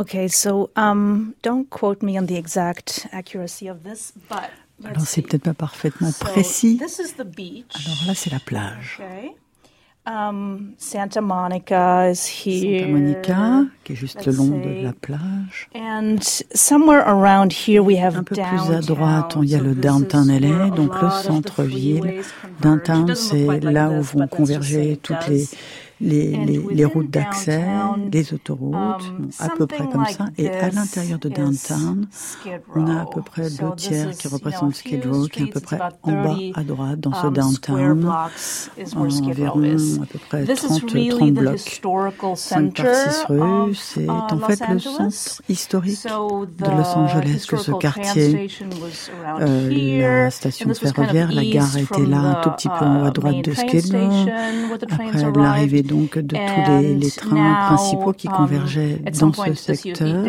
Okay, so um, don't quote me on the exact accuracy of this, but alors c'est peut-être pas parfaitement précis. This is the beach. Alors là c'est la plage. Okay. Um, Santa Monica is here. Santa Monica, qui est juste le long de la plage. And somewhere around here we have Un peu plus à droite, il y a le downtown LA, donc le centre-ville. Downtown, c'est là où vont converger toutes les les, les, les routes d'accès, les autoroutes, um, à peu près comme ça. Et à l'intérieur de downtown, on a à peu près deux tiers qui représentent Skid Row, qui est à peu près en bas à droite dans ce um, downtown, environ à peu près 30, 30 blocs, 5 par 6 rues. C'est uh, en fait le centre historique de Los Angeles que ce quartier. Euh, la station ferroviaire, la gare était là un tout petit peu en haut à droite de Skid Row. Après l'arrivée donc de tous les, les trains principaux qui um, convergeaient dans ce secteur.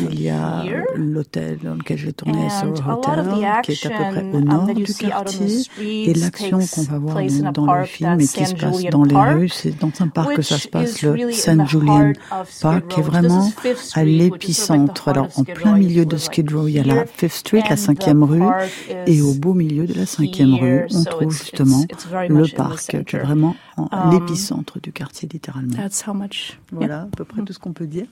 Il y a l'hôtel dans lequel j'ai tourné, Soho Hotel, qui est à peu près au nord du quartier. Et l'action qu'on va voir dans, le film et qui se passe dans les rues, c'est dans un parc que ça se passe, le San Julian Park, qui est vraiment à l'épicentre. Alors, en plein milieu de Skid Row, il y a la Fifth Street, la cinquième rue, et au beau milieu de la cinquième rue, on trouve justement le parc, qui est vraiment en Um, l'épicentre du quartier littéralement. That's how much. Voilà, à peu près tout ce qu'on peut dire.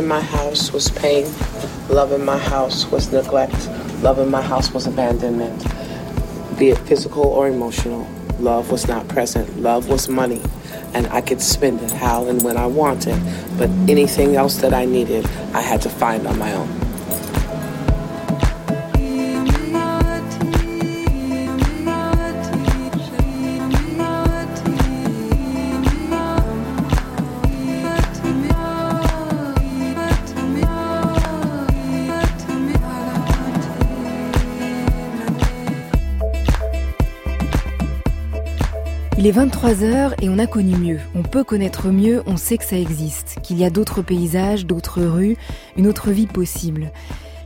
My house was pain. Love in my house was neglect. Love in my house was abandonment. Be it physical or emotional, love was not present. Love was money. And I could spend it how and when I wanted. But anything else that I needed, I had to find on my own. Est 23h et on a connu mieux. On peut connaître mieux, on sait que ça existe, qu'il y a d'autres paysages, d'autres rues, une autre vie possible.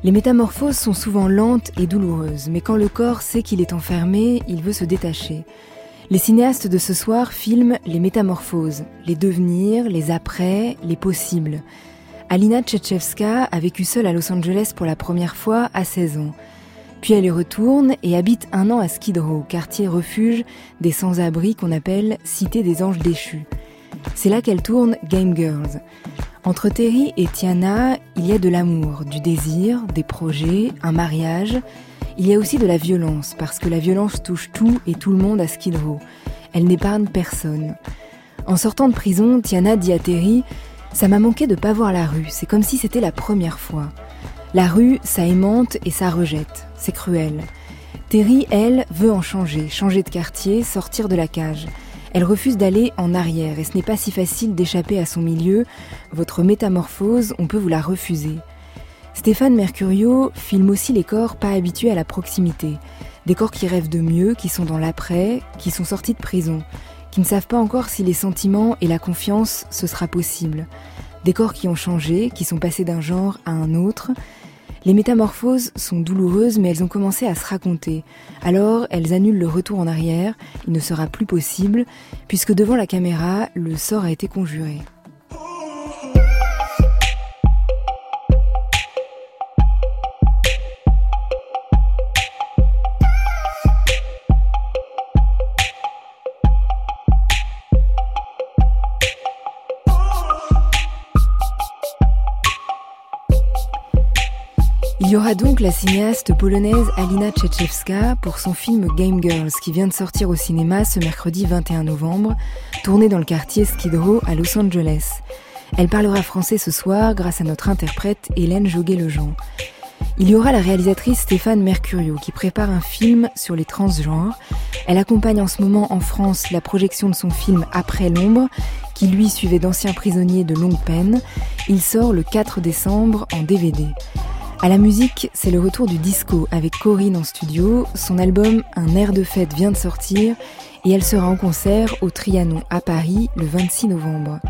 Les métamorphoses sont souvent lentes et douloureuses, mais quand le corps sait qu'il est enfermé, il veut se détacher. Les cinéastes de ce soir filment les métamorphoses, les devenirs, les après, les possibles. Alina Tchetchevska a vécu seule à Los Angeles pour la première fois à 16 ans. Puis elle y retourne et habite un an à Skid Row, quartier refuge des sans-abri qu'on appelle Cité des Anges Déchus. C'est là qu'elle tourne Game Girls. Entre Terry et Tiana, il y a de l'amour, du désir, des projets, un mariage. Il y a aussi de la violence, parce que la violence touche tout et tout le monde à Skid Row. Elle n'épargne personne. En sortant de prison, Tiana dit à Terry Ça m'a manqué de pas voir la rue, c'est comme si c'était la première fois. La rue, ça aimante et ça rejette. C'est cruel. Terry, elle, veut en changer, changer de quartier, sortir de la cage. Elle refuse d'aller en arrière et ce n'est pas si facile d'échapper à son milieu. Votre métamorphose, on peut vous la refuser. Stéphane Mercurio filme aussi les corps pas habitués à la proximité. Des corps qui rêvent de mieux, qui sont dans l'après, qui sont sortis de prison, qui ne savent pas encore si les sentiments et la confiance ce sera possible. Des corps qui ont changé, qui sont passés d'un genre à un autre, les métamorphoses sont douloureuses, mais elles ont commencé à se raconter. Alors, elles annulent le retour en arrière, il ne sera plus possible, puisque devant la caméra, le sort a été conjuré. Y aura donc la cinéaste polonaise Alina Tchetchevska pour son film Game Girls qui vient de sortir au cinéma ce mercredi 21 novembre, tourné dans le quartier Skid Row à Los Angeles. Elle parlera français ce soir grâce à notre interprète Hélène Joguet-Lejean. Il y aura la réalisatrice Stéphane Mercurio qui prépare un film sur les transgenres. Elle accompagne en ce moment en France la projection de son film Après l'ombre, qui lui suivait d'anciens prisonniers de longue peine. Il sort le 4 décembre en DVD. À la musique, c'est le retour du disco avec Corinne en studio. Son album Un air de fête vient de sortir et elle sera en concert au Trianon à Paris le 26 novembre.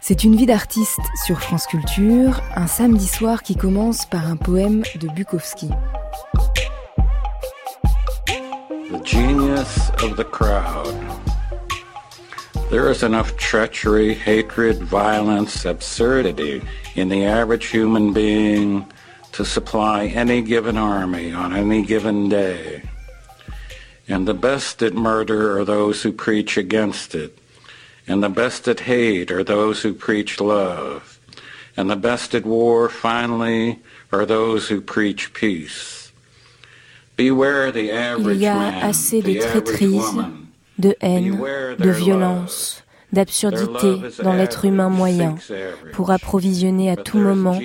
C'est une vie d'artiste sur France Culture, un samedi soir qui commence par un poème de Bukowski. The genius of the crowd. There is enough treachery, hatred, violence, absurdity in the average human being to supply any given army on any given day. And the best at murder are those who preach against it. And the best at hate are those who preach love. And the best at war, finally, are those who preach peace. Beware the average Il y a assez de haine, de violence, d'absurdité dans l'être humain moyen pour approvisionner à tout moment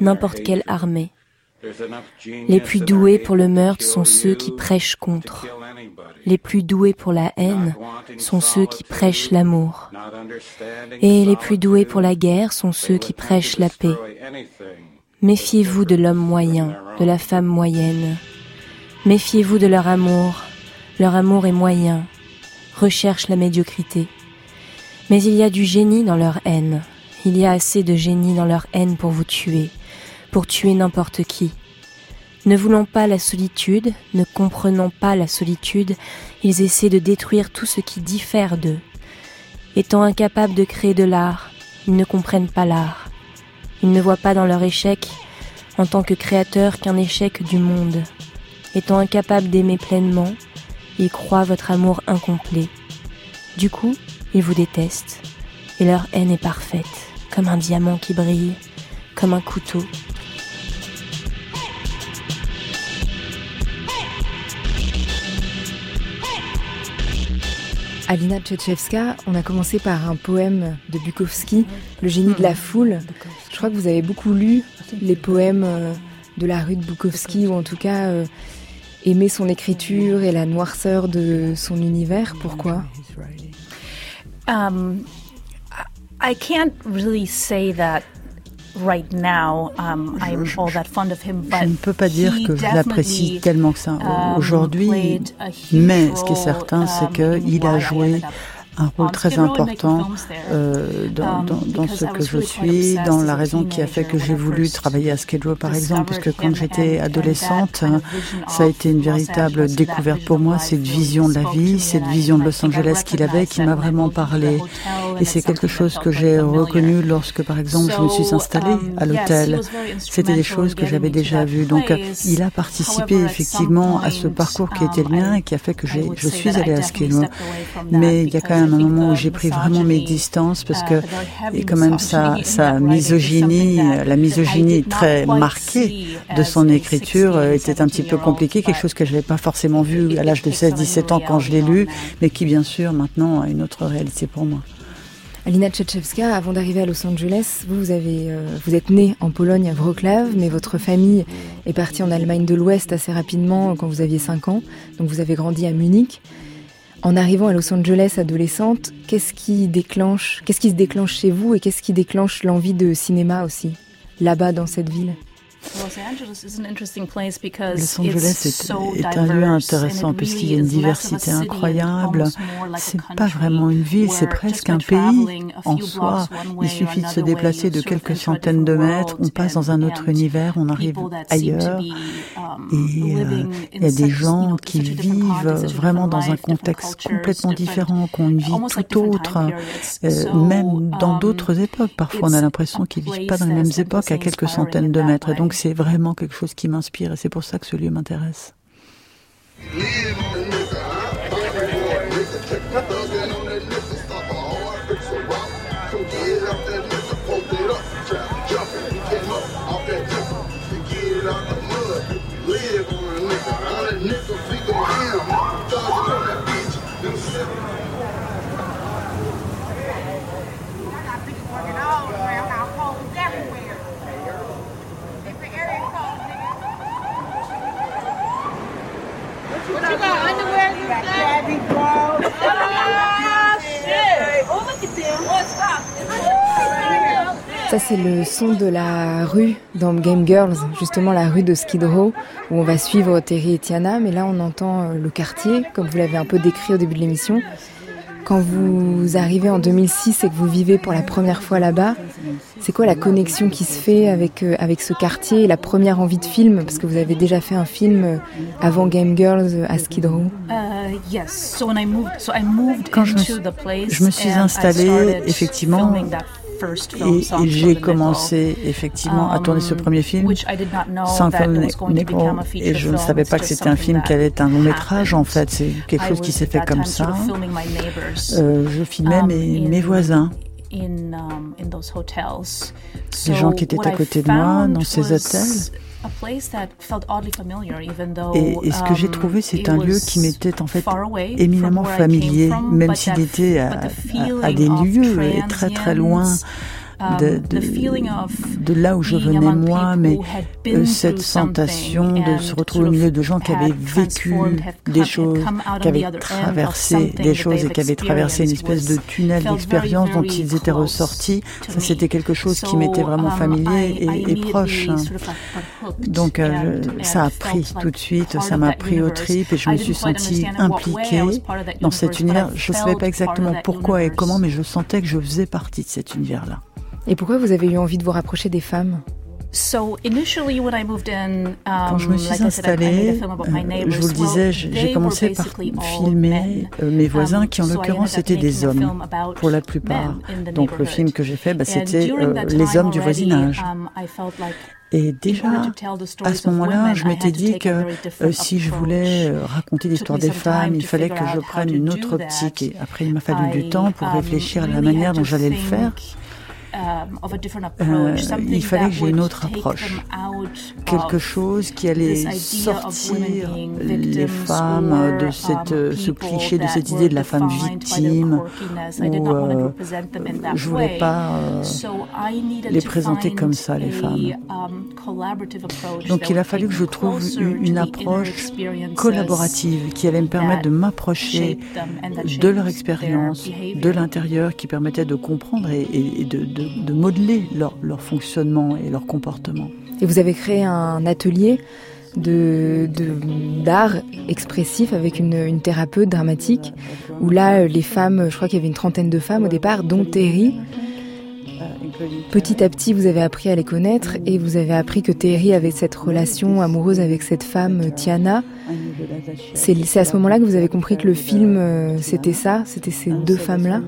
n'importe quelle armée. Les plus doués pour le meurtre sont ceux qui prêchent contre. Les plus doués pour la haine sont ceux qui prêchent l'amour. Et les plus doués pour la guerre sont ceux qui prêchent la paix. Méfiez-vous de l'homme moyen, de la femme moyenne. Méfiez-vous de leur amour. Leur amour est moyen. Recherche la médiocrité. Mais il y a du génie dans leur haine. Il y a assez de génie dans leur haine pour vous tuer, pour tuer n'importe qui. Ne voulant pas la solitude, ne comprenant pas la solitude, ils essaient de détruire tout ce qui diffère d'eux. Étant incapables de créer de l'art, ils ne comprennent pas l'art. Ils ne voient pas dans leur échec, en tant que créateurs, qu'un échec du monde. Étant incapables d'aimer pleinement, ils croient votre amour incomplet. Du coup, ils vous détestent, et leur haine est parfaite, comme un diamant qui brille, comme un couteau Alina Tchetchevska, on a commencé par un poème de Bukowski, Le génie de la foule. Je crois que vous avez beaucoup lu les poèmes euh, de la rue de Bukowski, ou en tout cas aimé son écriture et la noirceur de son univers. Pourquoi? Um, I can't really say that right now, um, I'm all that fond of him, je ne peux pas dire que je l'apprécie tellement que ça. um, aujourd'hui, mais ce qui est certain, c'est um, qu'il a joué un rôle très important euh, dans, dans, dans, ce que je suis, dans la raison qui a fait que j'ai voulu travailler à Skid Row par exemple, puisque quand j'étais adolescente, ça a été une véritable découverte pour moi, cette vision de la vie, cette vision de Los Angeles qu'il avait, qui m'a vraiment parlé. Et c'est quelque chose que j'ai reconnu lorsque, par exemple, je me suis installée à l'hôtel. C'était des choses que j'avais déjà vues. Donc, il a participé effectivement à ce parcours qui était le mien et qui a fait que je suis allée à Skid Row. Mais il y a quand même un moment où j'ai pris vraiment mes distances parce que et quand même sa, misogynie, la misogynie très marquée de son écriture euh, était un petit peu compliquée, quelque chose que je n'avais pas forcément vu à l'âge de 16-17 ans quand je l'ai lu, mais qui bien sûr maintenant a une autre réalité pour moi. Alina Tchetchevska, avant d'arriver à Los Angeles, vous, vous, avez, euh, vous êtes née en Pologne à Wrocław, mais votre famille est partie en Allemagne de l'Ouest assez rapidement quand vous aviez 5 ans, donc vous avez grandi à Munich. En arrivant à Los Angeles adolescente, qu'est-ce qui déclenche, qu'est-ce qui se déclenche chez vous et qu'est-ce qui déclenche l'envie de cinéma aussi, là-bas dans cette ville? Los Angeles est, est un lieu intéressant puisqu'il y a une diversité incroyable. C'est pas vraiment une ville, c'est presque un pays en soi. Il suffit de se déplacer de quelques centaines de mètres, on passe dans un autre univers, on arrive ailleurs. Et euh, il y a des gens qui vivent vraiment dans un contexte complètement différent, qui ont une vie tout autre, euh, même dans d'autres époques. Parfois, on a l'impression qu'ils vivent pas dans les mêmes époques à quelques centaines de mètres. donc, c'est vraiment quelque chose qui m'inspire et c'est pour ça que ce lieu m'intéresse. Ça, c'est le son de la rue dans Game Girls, justement la rue de Skid Row, où on va suivre Terry et Tiana. Mais là, on entend euh, le quartier, comme vous l'avez un peu décrit au début de l'émission. Quand vous arrivez en 2006 et que vous vivez pour la première fois là-bas, c'est quoi la connexion qui se fait avec, euh, avec ce quartier et la première envie de film? Parce que vous avez déjà fait un film euh, avant Game Girls à Skid Row. Quand je je me suis installée, effectivement, j'ai commencé effectivement à tourner ce um, premier film, Symphony Negro, et je ne savais pas que c'était un film qui allait être un long métrage. En fait, c'est quelque chose qui s'est fait comme ça. Euh, je filmais um, mes, mes voisins. Um, Les gens qui étaient à côté de moi dans ces hôtels. Et, ce que j'ai trouvé, c'est un lieu qui m'était en fait éminemment familier, même s'il était à, des lieux très très loin Um, de, là où je venais moi, mais euh, cette sensation de se retrouver au milieu de gens qui avaient vécu des choses, qui avaient traversé des choses et qui avaient traversé une espèce de tunnel d'expérience dont ils étaient ressortis, ça c'était quelque chose qui m'était vraiment um, familier et, proche. Donc euh, ça a pris tout de suite, ça m'a pris au trip et je me suis sentie impliquée dans cet univers. Je ne savais pas exactement pourquoi et comment, mais je sentais que je faisais partie de cet univers-là. Et pourquoi vous avez eu envie de vous rapprocher des femmes? Quand je me suis installée, je vous le disais, j'ai commencé par filmer euh, mes voisins qui en l'occurrence étaient des hommes pour la plupart. Donc le film que j'ai fait, bah, c'était euh, les hommes du voisinage. Um, et déjà, à ce moment-là, je m'étais dit que euh, si je voulais euh, raconter l'histoire des femmes, il fallait que je prenne une autre optique. Et après, il m'a fallu du temps pour um, réfléchir à la manière dont j'allais le faire. Um, euh, il fallait que j'ai une autre approche, quelque chose qui allait sortir les femmes de cette, ce cliché, de cette idée de la femme victime, où euh, je voulais pas euh, les présenter comme ça, les femmes. Um, Donc il a fallu que je trouve une approche collaborative qui allait me permettre de m'approcher de leur expérience, de l'intérieur, qui permettait de comprendre et, de de, modeler leur, leur, fonctionnement et leur comportement. Et vous avez créé un atelier de d'art expressif avec une, une, thérapeute dramatique où là les femmes, je crois qu'il y avait une trentaine de femmes au départ, dont Terry, Petit à petit, vous avez appris à les connaître et vous avez appris que Terry avait cette relation amoureuse avec cette femme, Tiana. C'est à ce moment-là que vous avez compris que le film, euh, c'était ça, c'était ces deux femmes-là?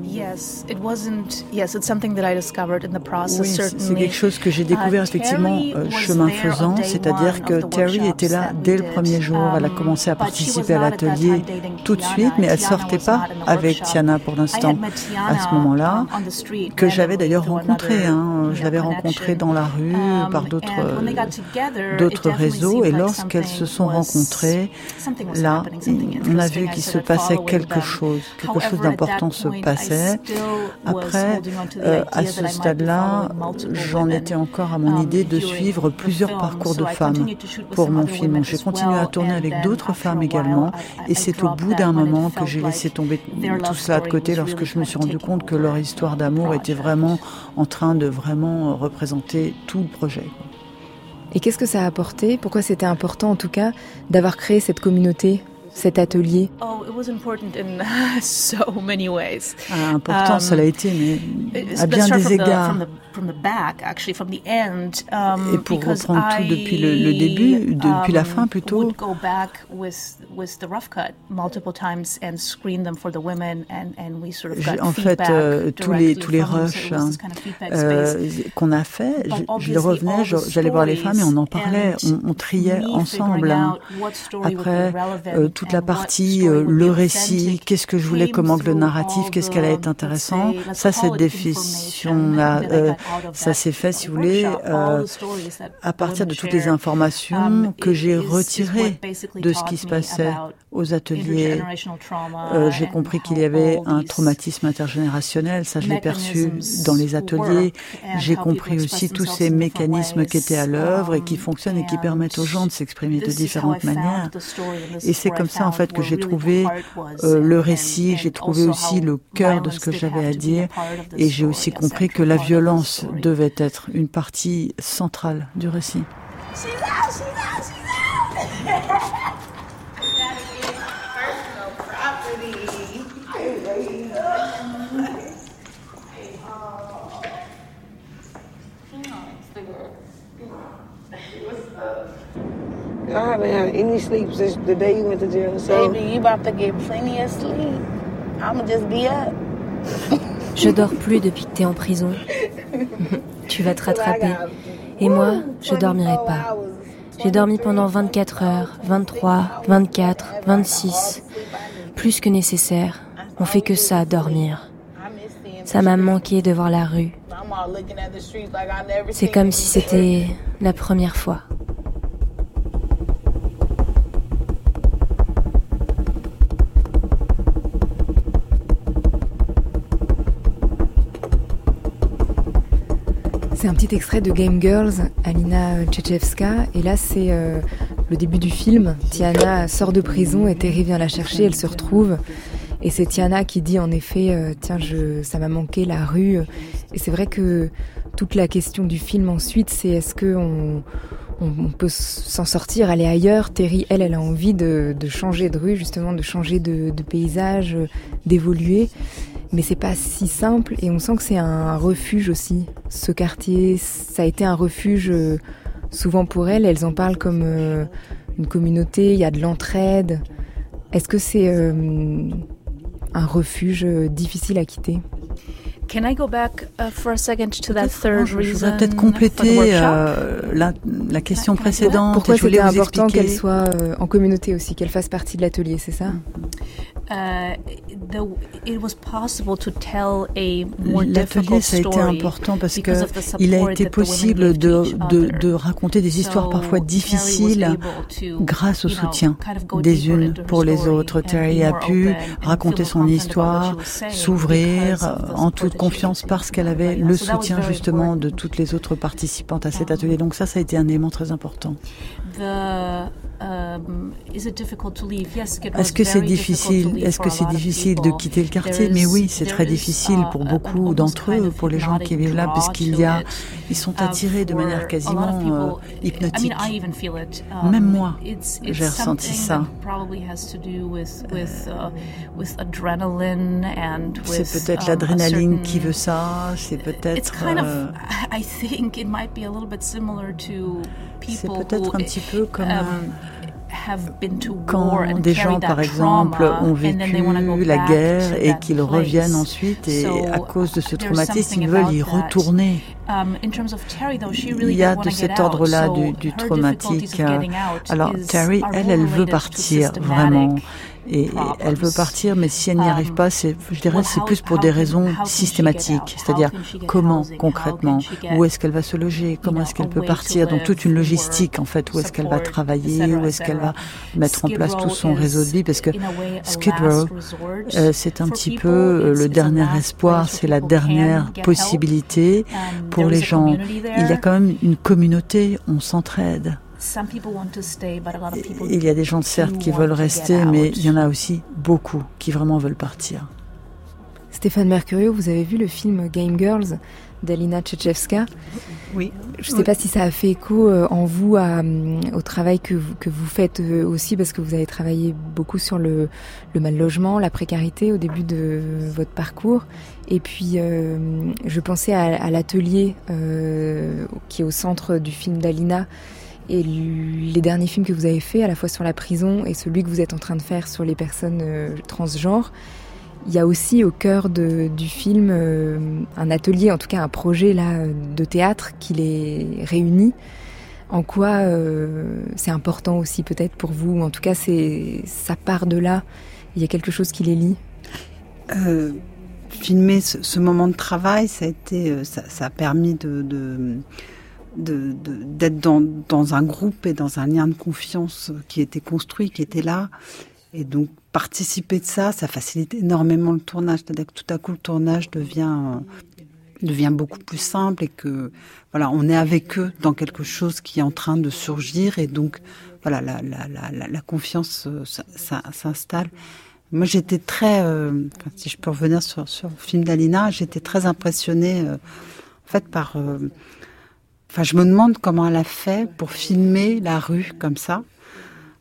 Oui, c'est quelque chose que j'ai découvert effectivement euh, chemin faisant, c'est-à-dire que Terry était là dès le premier jour. Elle a commencé à participer à l'atelier tout de suite, mais elle sortait pas avec Tiana pour l'instant à ce moment-là, que j'avais d'ailleurs rencontré Hein. Je l'avais rencontrée dans la rue um, par d'autres d'autres réseaux. et lorsqu'elles se sont rencontrées, là, on a vu qu'il se passait quelque chose, quelque chose d'important se passait. Après, euh, à ce stade-là, j'en étais encore à mon um, idée de suivre plusieurs parcours de femmes pour mon film. J'ai continué à tourner avec d'autres femmes également et c'est au bout d'un moment que j'ai laissé tomber tout cela de côté lorsque je me suis rendu compte que leur histoire d'amour était vraiment en train de vraiment représenter tout le projet. Et qu'est-ce que ça a apporté? Pourquoi c'était important en tout cas d'avoir créé cette communauté? Cet atelier oh, ah, Important, ça l'a été, mais à bien des égards. Et pour reprendre tout depuis le, début, depuis la fin plutôt, en fait, euh, tous les tous les rushs hein, euh, qu'on a fait, je, revenais, j'allais voir les femmes et on en parlait, on, triait ensemble. Hein. Après, euh, toute la partie, le récit, qu'est-ce que je voulais comme angle narratif, qu'est-ce qu'elle allait être intéressant, ça, cette définition-là, ça s'est fait, si vous voulez, euh, à partir de toutes les informations um, que j'ai retirées de ce qui se passait aux ateliers, euh, j'ai compris qu'il y avait un traumatisme intergénérationnel, ça je l'ai perçu dans les ateliers. J'ai compris aussi tous ces mécanismes qui étaient à l'œuvre et qui fonctionnent et qui permettent aux gens de s'exprimer de différentes manières. Et c'est comme ça en fait que j'ai trouvé euh, le récit, j'ai trouvé aussi le cœur de ce que j'avais à dire et j'ai aussi compris que la violence devait être une partie centrale du récit. I haven't had any sleep since the day you went to jail. So. Baby, you about to get plenty of sleep. I'ma just be up. Je dors plus depuis que t'es en prison. tu vas te rattraper. Et moi, je dormirai pas. J'ai dormi pendant 24 heures, 23, 24, 26. Plus que nécessaire. On fait que ça, dormir. Ça m'a manqué de voir la rue. C'est comme si c'était la première fois. C'est un petit extrait de Game Girls, Alina Tchetchevska. Et là, c'est euh, le début du film. Tiana sort de prison et Terry vient la chercher. Elle se retrouve. Et c'est Tiana qui dit en effet, euh, tiens, je, ça m'a manqué la rue. Et c'est vrai que toute la question du film ensuite, c'est est-ce que on, peut s'en sortir, aller ailleurs? Terry, elle, elle a envie de, changer de rue, justement, de changer de paysage, d'évoluer mais c'est pas si simple et on sent que c'est un refuge aussi. Ce quartier, ça a été un refuge euh, souvent pour elles. Elles en parlent comme euh, une communauté, il y a de l'entraide. Est-ce que c'est euh, un refuge difficile à quitter? Can I go back uh, for a second to that third reason? Je voudrais peut-être compléter euh, la, la, question précédente. Pourquoi c'était important qu'elle soit en communauté aussi, qu'elle fasse partie de l'atelier, c'est ça? Uh, L'atelier, ça a été important parce que il a été possible de, de, de raconter des histoires parfois difficiles grâce au soutien des unes pour les autres. Terry a pu raconter son histoire, s'ouvrir en toute confiance parce qu'elle avait le soutien justement de toutes les autres participantes à cet um, atelier. Donc ça, ça a été un élément très important. Um, Est-ce que c'est difficile? Est-ce que c'est difficile de quitter le quartier? Mais oui, c'est très difficile pour beaucoup d'entre eux, pour les gens qui vivent là, parce qu'il y a, ils sont attirés de manière quasiment euh, hypnotique. Um, Même moi, j'ai ressenti ça. C'est peut-être l'adrénaline qui veut ça. C'est peut-être. Euh, c'est peut-être un petit peu comme. Um, quand des gens, par exemple, ont vécu la guerre et qu'ils reviennent ensuite et à cause de ce traumatisme, ils veulent y retourner. Um, Il y a de cet ordre-là du, du traumatique. Alors Terry, elle, elle veut partir vraiment et elle veut partir, mais si elle n'y arrive pas, c'est, je dirais, c'est plus pour des raisons systématiques, c'est-à-dire comment concrètement, où est-ce qu'elle va se loger, comment est-ce qu'elle peut partir, donc toute une logistique en fait, où est-ce qu'elle va travailler, où est-ce qu'elle va mettre en place tout son réseau de vie, parce que Skid Row, euh, c'est un petit peu euh, le dernier espoir, c'est la dernière possibilité pour les gens. Il y a quand même une communauté, on s'entraide. Il y a des gens, certes, qui veulent rester, mais il y en a aussi beaucoup qui vraiment veulent partir. Stéphane Mercurio, vous avez vu le film Game Girls d'Alina Tchetchevska Oui. Je ne sais pas si ça a fait écho euh, en vous euh, au travail que vous, que vous faites euh, aussi, parce que vous avez travaillé beaucoup sur le, le mal logement, la précarité au début de votre parcours. Et puis, je pensais à, à l'atelier qui est au centre du film d'Alina et les derniers films que vous avez faits, à la fois sur la prison et celui que vous êtes en train de faire sur les personnes euh, transgenres, il y a aussi au cœur du film euh, un atelier, en tout cas un projet là de théâtre qui les réunit. En quoi euh, c'est important aussi peut-être pour vous, en tout cas ça part de là. Il y a quelque chose qui les lie? filmer ce, moment de travail, ça a été, ça, a permis de d'être dans, dans, un groupe et dans un lien de confiance qui était construit, qui était là. Et donc participer de ça, ça facilite énormément le tournage. C'est-à-dire que tout à coup le tournage devient devient beaucoup plus simple et que voilà, on est avec eux dans quelque chose qui est en train de surgir et donc voilà, la, la, la, confiance euh, s'installe. Moi, j'étais très, euh, si je peux revenir sur, sur le film d'Alina, j'étais très impressionnée, euh, en fait, par. Enfin, je me demande comment elle a fait pour filmer la rue comme ça,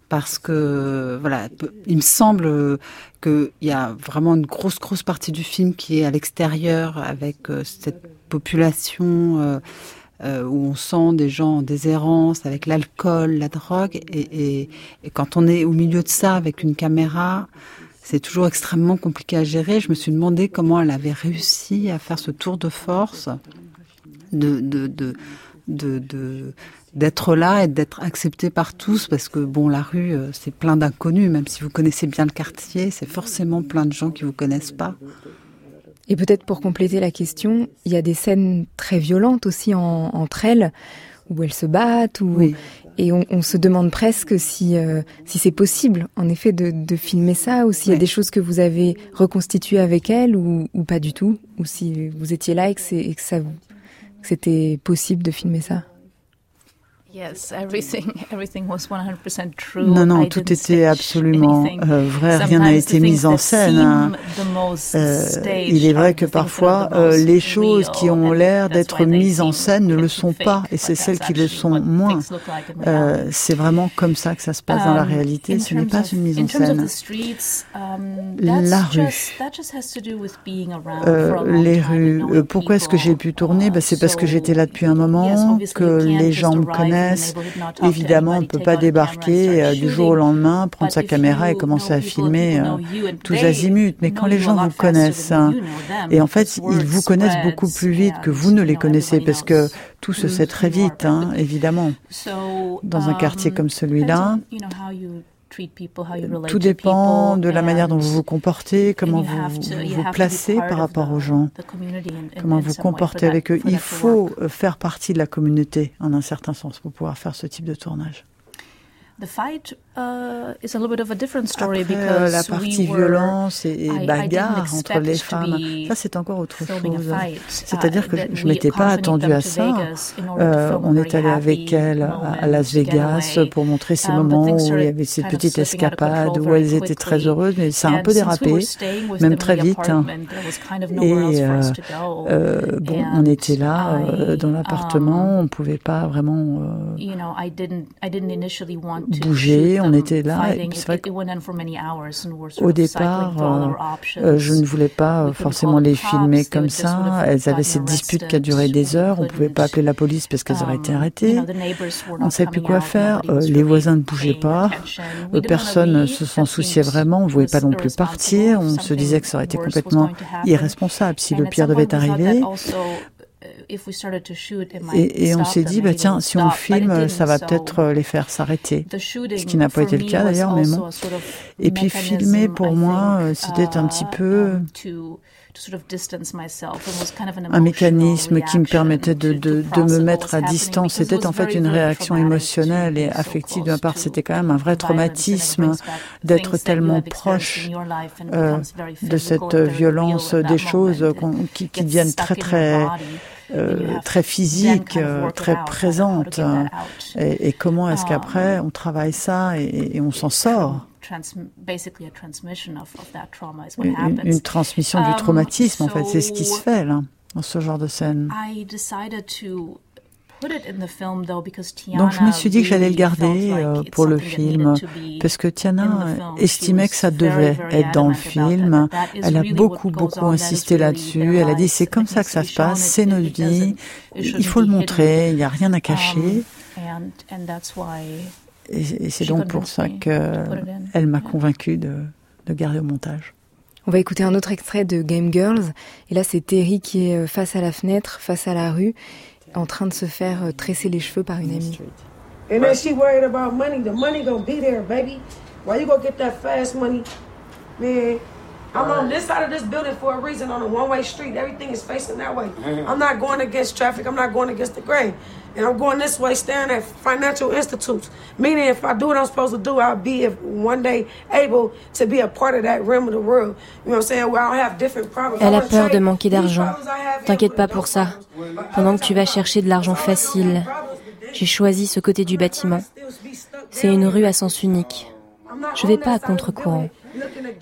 parce que voilà, il me semble qu'il y a vraiment une grosse, grosse partie du film qui est à l'extérieur avec cette population euh, où on sent des gens en déshérence avec l'alcool, la drogue. Et, quand on est au milieu de ça avec une caméra, c'est toujours extrêmement compliqué à gérer. Je me suis demandé comment elle avait réussi à faire ce tour de force de, de, d'être là et d'être accepté par tous parce que bon la rue euh, c'est plein d'inconnus même si vous connaissez bien le quartier c'est forcément plein de gens qui vous connaissent pas. Et peut-être pour compléter la question, il y a des scènes très violentes aussi entre elles, où elles se battent, et on, se demande presque si, euh, si c'est possible, en effet, de, filmer ça, ou s'il y a des choses que vous avez reconstituées avec elles, ou, pas du tout, ou si vous étiez là et que, et que c'était possible de filmer ça. Non, non, tout était absolument euh, vrai, rien n'a été mis en scène. Hein. Euh, il est vrai que parfois, euh, les choses qui ont l'air d'être mises en scène ne le sont pas, et c'est celles qui le sont moins. c'est vraiment comme ça que ça se passe dans la um, réalité, ce n'est pas une mise en scène. Um, la rue, les rues, pourquoi est-ce que j'ai pu tourner? Ben, C'est parce que j'étais là depuis un moment, que les gens me connaissent Évidemment, on ne peut pas débarquer euh, du jour au lendemain, prendre sa caméra et commencer à filmer euh, tous azimuts. Mais quand les gens vous connaissent, hein, et en fait, ils vous connaissent beaucoup plus vite que vous ne les connaissez, parce que tout se sait très vite, hein, évidemment. Dans un quartier comme celui-là, tout dépend de la manière dont vous vous comportez, comment vous vous placez par rapport aux gens, comment vous comportez avec eux. Il faut faire partie de la communauté en un certain sens pour pouvoir faire ce type de tournage. Uh, Après, euh, la partie violence et, bagarre entre les femmes, ça c'est encore autre chose. C'est-à-dire que je ne m'étais pas attendue à ça. Euh, on est allé avec elle à, Las Vegas pour montrer ces um, moments où il y avait ces petites escapades, où elles étaient très heureuses, mais ça a un peu dérapé, même très vite. Et euh, bon, on était là dans l'appartement, um, on ne pouvait pas vraiment bouger on était là. au départ, euh, euh, je ne voulais pas euh, forcément les filmer comme ça. Elles avaient cette dispute qui a duré des heures. On ne pouvait pas appeler la police parce qu'elles auraient été um, arrêtées. On ne savait plus quoi faire. Les voisins ne bougeaient pas. Personne ne s'en souciait vraiment. On ne voulait pas non plus partir. On se disait que ça aurait été complètement irresponsable si le pire devait arriver. Et, on s'est dit, bah, tiens, si on filme, ça va peut-être euh, les faire s'arrêter. Ce qui n'a pas été le cas d'ailleurs, mais bon. Et puis filmer, pour moi, euh, c'était un petit peu um, un mécanisme qui me permettait de, de, de me mettre à distance. C'était en fait une réaction émotionnelle et affective de ma part. C'était quand même un vrai traumatisme d'être tellement proche euh, de cette violence, des choses qui, qui deviennent très très euh, très physique, euh, très présente. Et, comment est-ce qu'après on travaille ça et, on s'en sort? Une, transmission du traumatisme, en fait, c'est ce qui se fait là, dans ce genre de scène. Donc je me suis dit que j'allais le garder euh, pour le film parce que Tiana estimait que ça devait être dans le film. Elle a beaucoup beaucoup insisté là-dessus. Elle a dit c'est comme ça que ça se passe, c'est notre vie, il faut le montrer, il n'y a rien à um, cacher. Et, c'est donc pour ça qu'elle m'a convaincue de, de garder au montage. On va écouter un autre extrait de Game Girls. Et là, c'est Terry qui est euh, face à la fenêtre, face à la rue en train de se faire euh, tresser les cheveux par une amie. And then she worried about money. The money gonna be there, baby. Why you gonna get that fast money? Man, I'm on this side of this building for a reason on a one-way street. Everything is facing that way. Mm-hmm. I'm not going against traffic. I'm not going against the grain. and I'm going this way staring at financial institutes. Meaning, if I do what I'm supposed to do, I'll be if one day able to be a part of that rim of the world. You know what I'm saying? Where I'll have different problems. Elle a peur de manquer d'argent. T'inquiète pas pour ça. Pendant que tu vas chercher de l'argent facile, j'ai choisi ce côté du bâtiment. C'est une rue à sens unique. Je vais pas à contre-courant.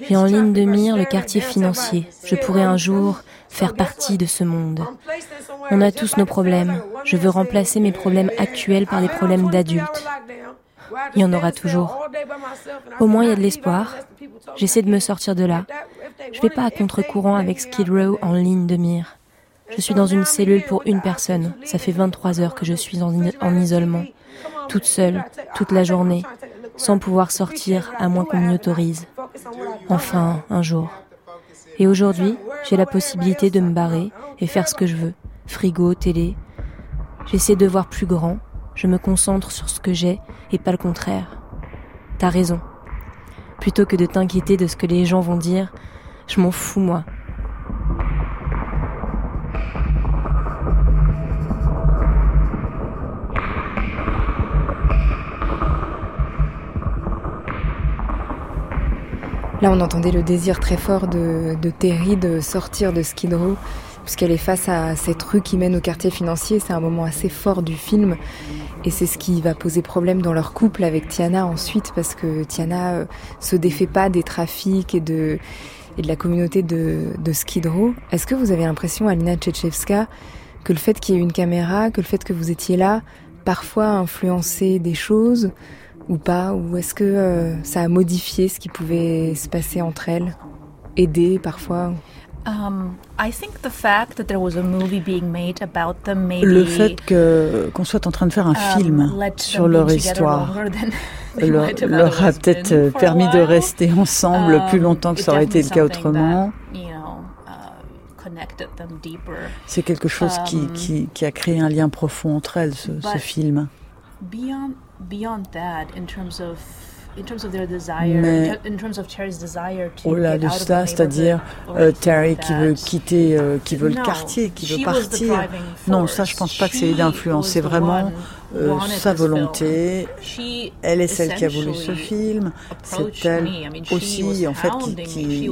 J'ai en ligne de mire le quartier financier. Je pourrais un jour faire partie de ce monde. On a tous nos problèmes. Je veux remplacer mes problèmes actuels par des problèmes d'adultes. Il y en aura toujours. Au moins, il y a de l'espoir. J'essaie de me sortir de là. Je vais pas à contre-courant avec Skid Row en ligne de mire. Je suis dans une cellule pour une personne. Ça fait 23 heures que je suis en, en isolement. Toute seule, toute la journée, sans pouvoir sortir à moins qu'on m'y autorise. Enfin, un jour. Et aujourd'hui, j'ai la possibilité de me barrer et faire ce que je veux. Frigo, télé. J'essaie de voir plus grand. Je me concentre sur ce que j'ai et pas le contraire. T'as raison. Plutôt que de t'inquiéter de ce que les gens vont dire, je m'en fous moi. Là, on entendait le désir très fort de, Terry de sortir de Skid Row, puisqu'elle est face à cette rue qui mène au quartier financier. C'est un moment assez fort du film. Et c'est ce qui va poser problème dans leur couple avec Tiana ensuite, parce que Tiana euh, se défait pas des trafics et de, et de la communauté de, de Skid Row. Est-ce que vous avez l'impression, Alina Tchetchevska, que le fait qu'il y ait une caméra, que le fait que vous étiez là, parfois a influencé des choses ou pas Ou est-ce que euh, ça a modifié ce qui pouvait se passer entre elles Aider parfois le fait que qu'on soit en train de faire un um, film sur leur histoire leur, leur, a peut-être permis de rester ensemble um, plus longtemps que ça aurait été le cas autrement. Uh, C'est quelque chose qui, um, qui, qui, a créé un lien profond entre elles, ce, ce film. Mais au-delà de ça, c'est-à-dire euh, Terry qui veut quitter, euh, qui veut le quartier, qui veut partir. Non, ça, je pense pas que c'est d'influence. C'est vraiment euh, sa volonté. Elle est celle qui a voulu ce film. C'est elle aussi, en fait, qui,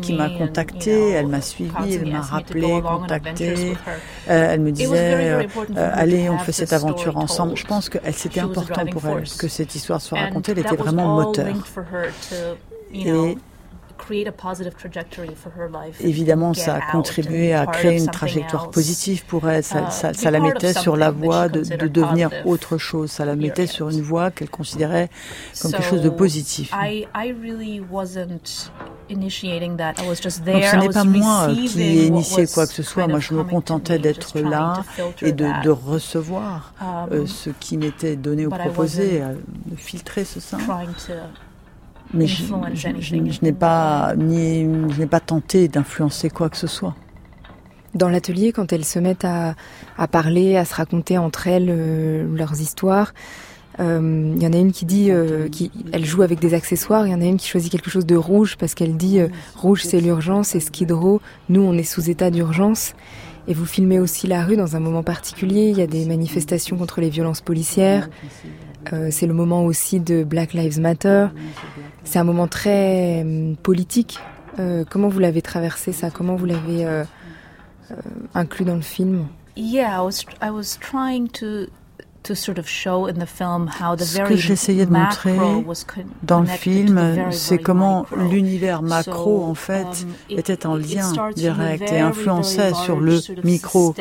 qui, m'a contacté. Elle m'a suivi, elle m'a rappelé, contacté. Euh, elle me disait, euh, allez, on fait cette aventure ensemble. Je pense que c'était important pour elle que cette histoire soit racontée. Elle était vraiment moteur. Et Évidemment, ça a contribué à créer une trajectoire positive pour elle. Ça, uh, la mettait sur la voie de, devenir autre chose. Ça la mettait sur une voie qu'elle considérait comme quelque chose de positif. Donc ce n'est pas moi qui ai initié quoi que ce soit. Moi, je me contentais d'être là et de, recevoir euh, um, ce qui m'était donné ou proposé, euh, de filtrer ce sein mais je, n'ai pas ni je n'ai pas tenté d'influencer quoi que ce soit. Dans l'atelier, quand elles se mettent à, parler, à se raconter entre elles euh, leurs histoires, il euh, y en a une qui dit euh, qui elle joue avec des accessoires, il y en a une qui choisit quelque chose de rouge parce qu'elle dit rouge c'est l'urgence et Skid Row, nous on est sous état d'urgence. Et vous filmez aussi la rue dans un moment particulier, il y a des manifestations contre les violences policières. C'est le moment aussi de Black Lives Matter. C'est un moment très hum, politique. Euh, comment vous l'avez traversé ça? Comment vous l'avez euh, euh, inclus dans le film? Yeah, I was I was trying to ce que j'essayais de montrer dans le film, c'est comment l'univers macro, en fait, um, était en lien direct et influençait sur le micro.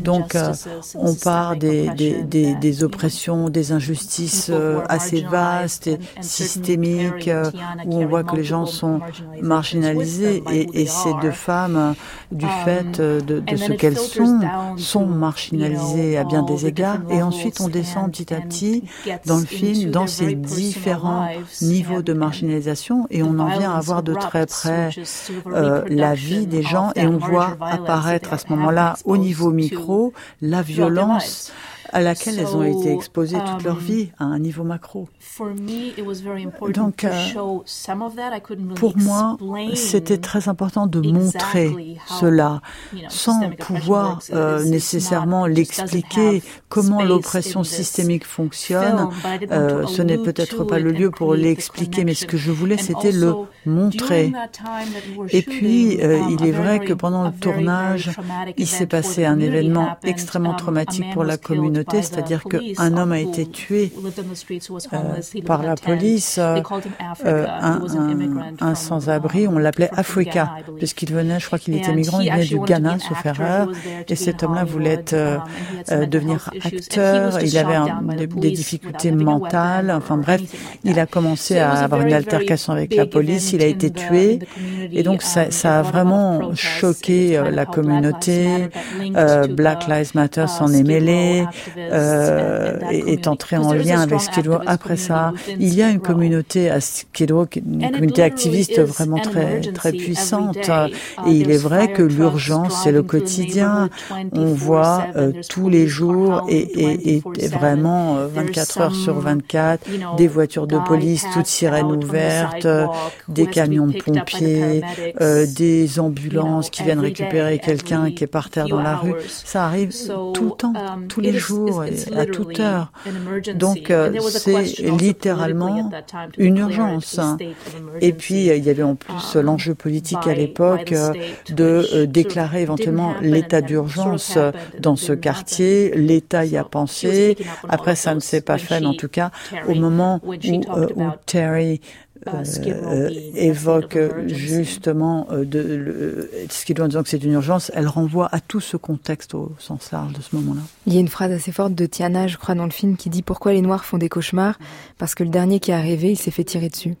Donc, euh, on part des, des, des, oppressions, des injustices euh, assez vastes et systémiques, euh, où on voit que les gens sont marginalisés et, et ces deux femmes, du um, fait de, de ce qu'elles sont, sont marginalisées à bien des égards. Et ensuite, on descend petit à petit dans le film dans ces différents niveaux de marginalisation et on en vient à voir de très près euh, la vie des gens et on voit apparaître à ce moment-là au niveau micro la violence à laquelle elles ont été exposées toute leur um, vie à un niveau macro. Donc, euh, pour moi, c'était très important de montrer cela sans pouvoir euh, nécessairement l'expliquer comment l'oppression systémique fonctionne. Euh, ce n'est peut-être pas le lieu pour l'expliquer, mais ce que je voulais, c'était le montrer. Et puis, il est vrai que pendant le tournage, il s'est passé un événement extrêmement um, traumatique pour la communauté, c'est-à-dire qu'un homme a été tué euh, par la police, euh, un, un sans-abri, on l'appelait Africa, puisqu'il venait, je crois qu'il était migrant, il venait du Ghana, sauf erreur, et cet homme-là voulait um, euh, devenir acteur, il avait des, difficultés mentales, enfin bref, il a commencé à avoir une altercation avec la police, il a été tué, et donc ça, ça a vraiment choqué la communauté, Black Lives Matter s'en est mêlé, euh, est entré en lien avec Skidrow. Après ça, il y a une communauté à Skidrow, une communauté activiste vraiment très très puissante. Et il est vrai que l'urgence, c'est le quotidien. On voit euh, tous les jours et, et, vraiment 24 euh, heures sur 24 des voitures de police, toutes sirènes ouvertes, des camions de pompiers, euh, des ambulances qui viennent récupérer quelqu'un qui est par terre dans la rue. Ça arrive tout le temps, um, tous les jours, et à toute heure. Donc euh, c'est littéralement une urgence. Et puis il y avait en plus um, l'enjeu politique à l'époque euh, de euh, déclarer éventuellement l'état d'urgence dans ce quartier. L'État y a pensé. Après, ça ne s'est pas fait, mais en tout cas, au moment où, où Terry euh, évoque justement de, ce qui doit dire que c'est une urgence, elle renvoie à tout ce contexte au sens large de ce moment-là. Il y a une phrase assez forte de Tiana, je crois, dans le film, qui dit Pourquoi les Noirs font des cauchemars? Parce que le dernier qui est arrivé, il s'est fait tirer dessus.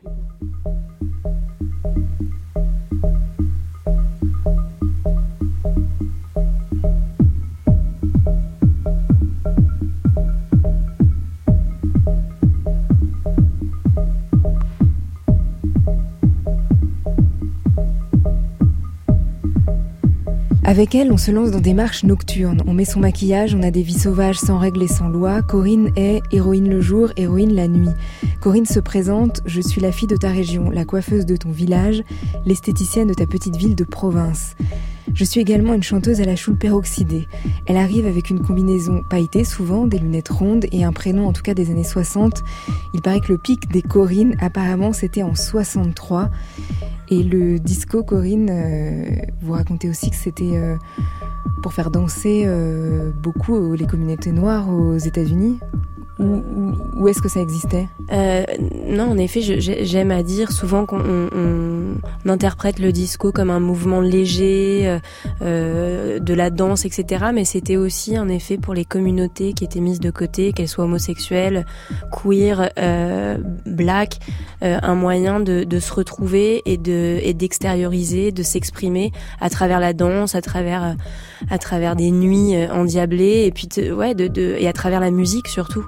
Avec elle, on se lance dans des marches nocturnes. On met son maquillage, on a des vies sauvages sans règles et sans loi. Corinne est héroïne le jour, héroïne la nuit. Corinne se présente Je suis la fille de ta région, la coiffeuse de ton village, l'esthéticienne de ta petite ville de province. Je suis également une chanteuse à la choule peroxydée. Elle arrive avec une combinaison pailletée souvent, des lunettes rondes et un prénom en tout cas des années 60. Il paraît que le pic des Corinne, apparemment, c'était en 63. Et le disco, Corinne, euh, vous racontez aussi que c'était euh, pour faire danser euh, beaucoup les communautés noires aux États-Unis où, est-ce que ça existait? Euh, Non, en effet, j'aime à dire souvent qu'on on, interprète le disco comme un mouvement léger, euh, euh, de la danse, etc. Mais c'était aussi, en effet, pour les communautés qui étaient mises de côté, qu'elles soient homosexuelles, queer, euh, black, euh, un moyen de, de, se retrouver et de d'extérioriser, de s'exprimer à travers la danse, à travers à travers des nuits endiablées et puis ouais, de, de et à travers la musique surtout.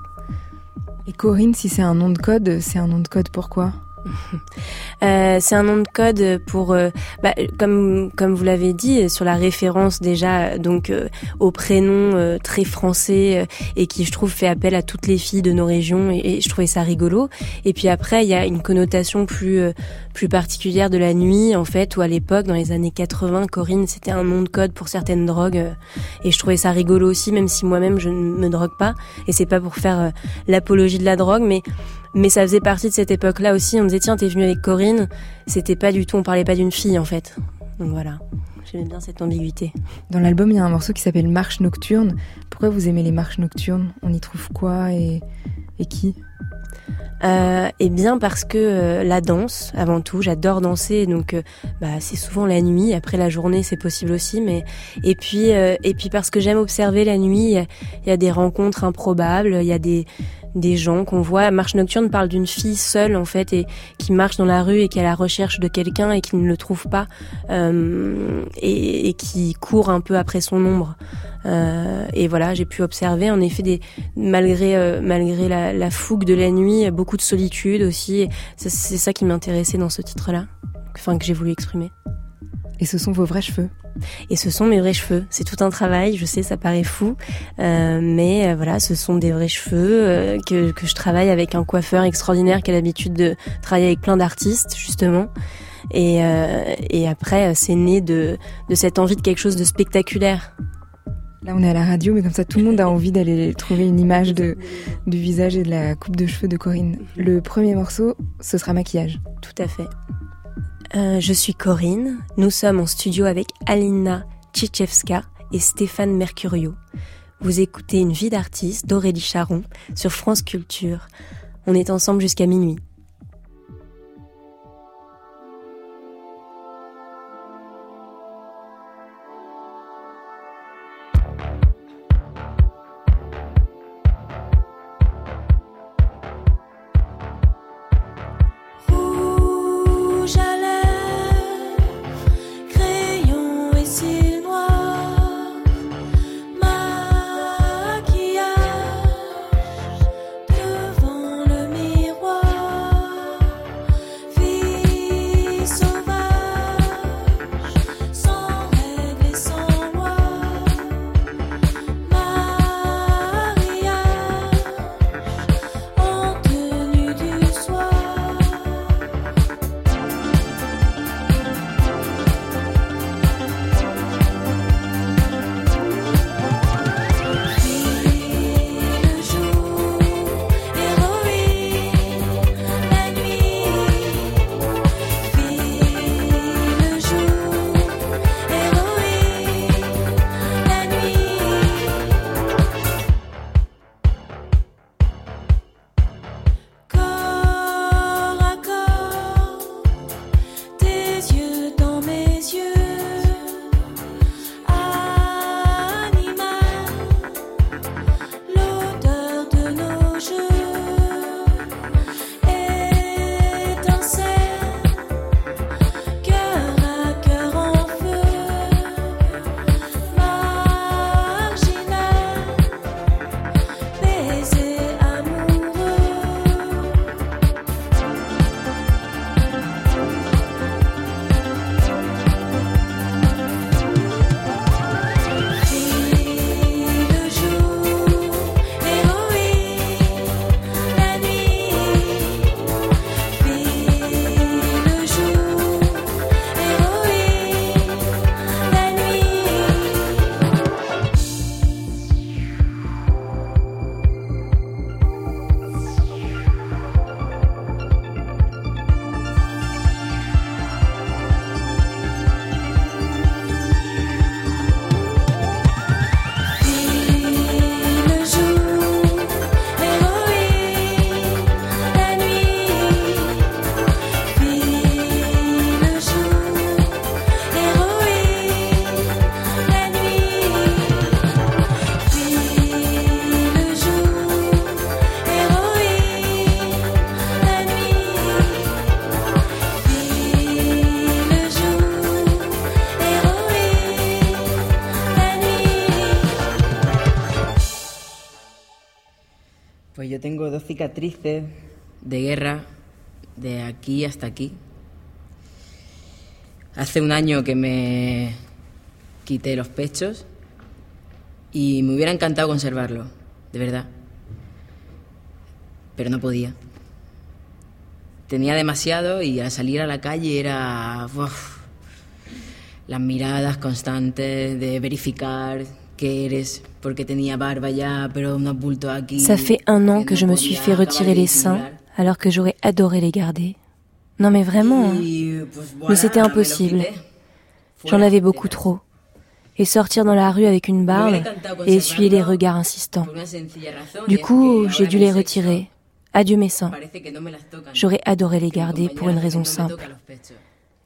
Et Corinne, si c'est un nom de code, c'est un nom de code pourquoi? Euh, c'est un nom de code pour, euh, bah, comme comme vous l'avez dit, sur la référence déjà donc euh, au prénom euh, très français et qui je trouve fait appel à toutes les filles de nos régions et, je trouvais ça rigolo. Et puis après il y a une connotation plus plus particulière de la nuit en fait où à l'époque dans les années 80 Corinne c'était un nom de code pour certaines drogues et je trouvais ça rigolo aussi même si moi-même je ne me drogue pas et c'est pas pour faire l'apologie de la drogue mais mais ça faisait partie de cette époque-là aussi. On disait tiens, t'es venu avec Corinne. C'était pas du tout, on parlait pas d'une fille en fait. Donc voilà. J'aime bien cette ambiguïté. Dans l'album, il y a un morceau qui s'appelle Marche nocturne. Pourquoi vous aimez les marches nocturnes? On y trouve quoi et, et qui? Euh, Eh bien parce que euh, la danse, avant tout, j'adore danser, donc euh, bah, c'est souvent la nuit. Après la journée, c'est possible aussi, mais et puis et puis parce que j'aime observer la nuit. Il y, a des rencontres improbables, il y a des des gens qu'on voit. Marche nocturne parle d'une fille seule en fait et qui marche dans la rue et qui est à la recherche de quelqu'un et qui ne le trouve pas euh, et, et, qui court un peu après son ombre. Euh, et voilà, j'ai pu observer en effet des malgré euh, malgré la, la, fougue de la nuit, beaucoup de solitude aussi. C'est ça qui m'intéressait dans ce titre-là, enfin que j'ai voulu exprimer. Et ce sont vos vrais cheveux Et ce sont mes vrais cheveux. C'est tout un travail, je sais, ça paraît fou, euh, mais euh, voilà, ce sont des vrais cheveux euh, que, que je travaille avec un coiffeur extraordinaire qui a l'habitude de travailler avec plein d'artistes, justement. Et, et après, c'est né de, de cette envie de quelque chose de spectaculaire. Là, on est à la radio, mais comme ça, tout le monde a envie d'aller trouver une image de, du visage et de la coupe de cheveux de Corinne. Le premier morceau, ce sera maquillage. Tout à fait. Euh, je suis Corinne. Nous sommes en studio avec Alina Tchitchevska et Stéphane Mercurio. Vous écoutez Une vie d'artiste d'Aurélie Charon sur France Culture. On est ensemble jusqu'à minuit. Cicatrices de guerra de aquí hasta aquí. Hace un año que me quité los pechos y me hubiera encantado conservarlo, de verdad. Pero no podía. Tenía demasiado y al salir a la calle era las miradas constantes de verificar Ça fait un an que je me suis fait retirer les seins alors que j'aurais adoré les garder. Non mais vraiment. Hein. Mais c'était impossible. J'en avais beaucoup trop. Et sortir dans la rue avec une barbe et essuyer les regards insistants. Du coup, j'ai dû les retirer. Adieu mes seins. J'aurais adoré les garder pour une raison simple.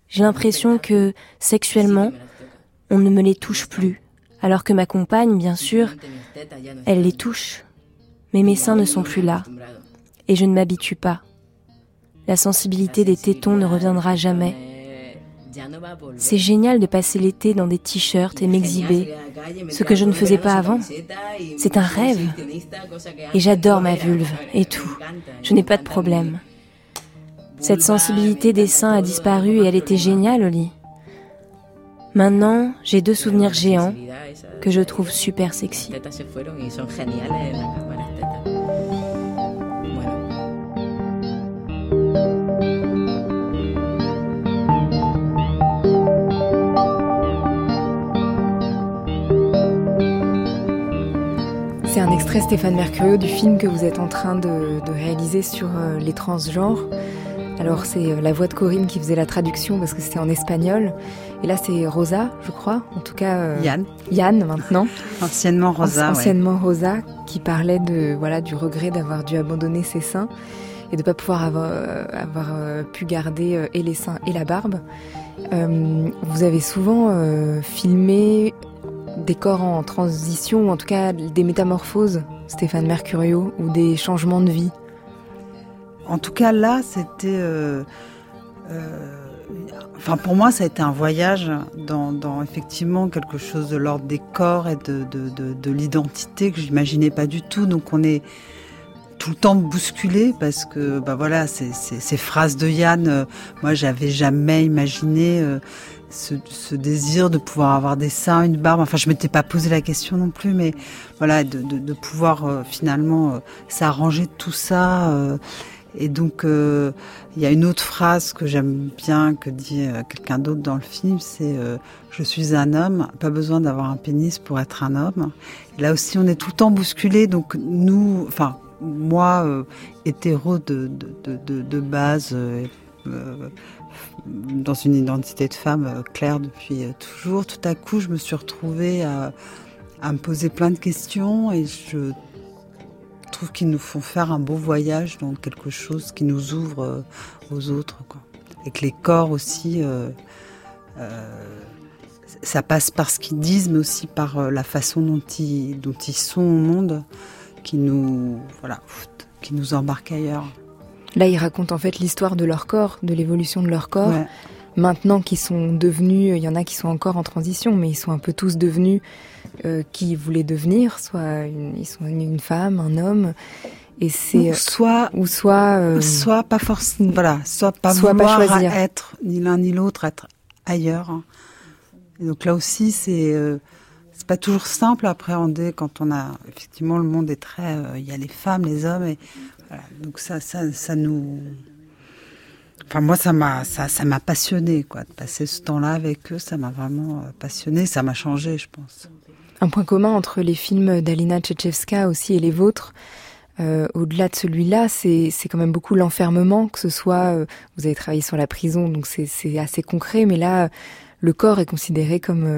J'ai l'impression que, sexuellement, on ne me les touche plus alors que ma compagne, bien sûr, elle les touche. Mais mes seins ne sont plus là, et je ne m'habitue pas. La sensibilité des tétons ne reviendra jamais. C'est génial de passer l'été dans des t-shirts et m'exhiber, ce que je ne faisais pas avant. C'est un rêve. Et j'adore ma vulve et tout. Je n'ai pas de problème. Cette sensibilité des seins a disparu et elle était géniale au lit. Maintenant, j'ai deux souvenirs géants que je trouve super sexy. C'est un extrait Stéphane Mercurio du film que vous êtes en train de, réaliser sur euh, les transgenres. Alors c'est euh, la voix de Corinne qui faisait la traduction parce que c'était en espagnol. Et là c'est Rosa, je crois, en tout cas. Euh, Yann. Yann maintenant. anciennement Rosa. anciennement Rosa, qui parlait de voilà du regret d'avoir dû abandonner ses seins et de ne pas pouvoir avoir, avoir pu garder et les seins et la barbe. vous avez souvent filmé des corps en transition, ou en tout cas des métamorphoses, Stéphane Mercurio, ou des changements de vie? En tout cas, là, c'était. Euh, euh, enfin, pour moi, ça a été un voyage dans, effectivement quelque chose de l'ordre des corps et de, de, l'identité que j'imaginais pas du tout. Donc, on est tout le temps bousculé parce que, bah voilà, ces, phrases de Yann, euh, moi, j'avais jamais imaginé ce, désir de pouvoir avoir des seins, une barbe. Enfin, je m'étais pas posé la question non plus, mais voilà, de, pouvoir euh, finalement euh, s'arranger tout ça. Euh. et donc, il y a une autre phrase que j'aime bien que dit quelqu'un d'autre dans le film, c'est je suis un homme, pas besoin d'avoir un pénis pour être un homme. là aussi, on est tout le temps bousculé. Donc nous, enfin moi, hétéro de, de, de, de base dans une identité de femme euh, claire depuis euh, toujours. Tout à coup, je me suis retrouvée à, me poser plein de questions et je trouve qu'ils nous font faire un beau voyage dans quelque chose qui nous ouvre euh, aux autres. Et que les corps aussi, ça passe par ce qu'ils disent, mais aussi par la façon dont ils, dont ils sont au monde, qui nous, voilà, qui nous embarque ailleurs. Là, ils racontent en fait l'histoire de leur corps, de l'évolution de leur corps. Maintenant qu'ils sont devenus, il y en a qui sont encore en transition, mais ils sont un peu tous devenus euh, qui voulaient devenir, soit ils sont une femme, un homme, et c'est soit ou soit euh, soit pas forcément, voilà, soit pas soit vouloir pas choisir. être ni l'un ni l'autre, être ailleurs. Et donc là aussi, c'est euh, c'est pas toujours simple à appréhender quand on a effectivement le monde est très, il y a les femmes, les hommes et donc ça, ça, ça nous. Enfin moi ça m'a ça ça m'a passionné quoi de passer ce temps-là avec eux ça m'a vraiment euh, passionné ça m'a changé je pense. Un point commun entre les films d'Alina Tchetchevska aussi et les vôtres, euh, au-delà de celui-là, c'est quand même beaucoup l'enfermement, que ce soit, euh, vous avez travaillé sur la prison, donc c'est assez concret, mais là, le corps est considéré comme,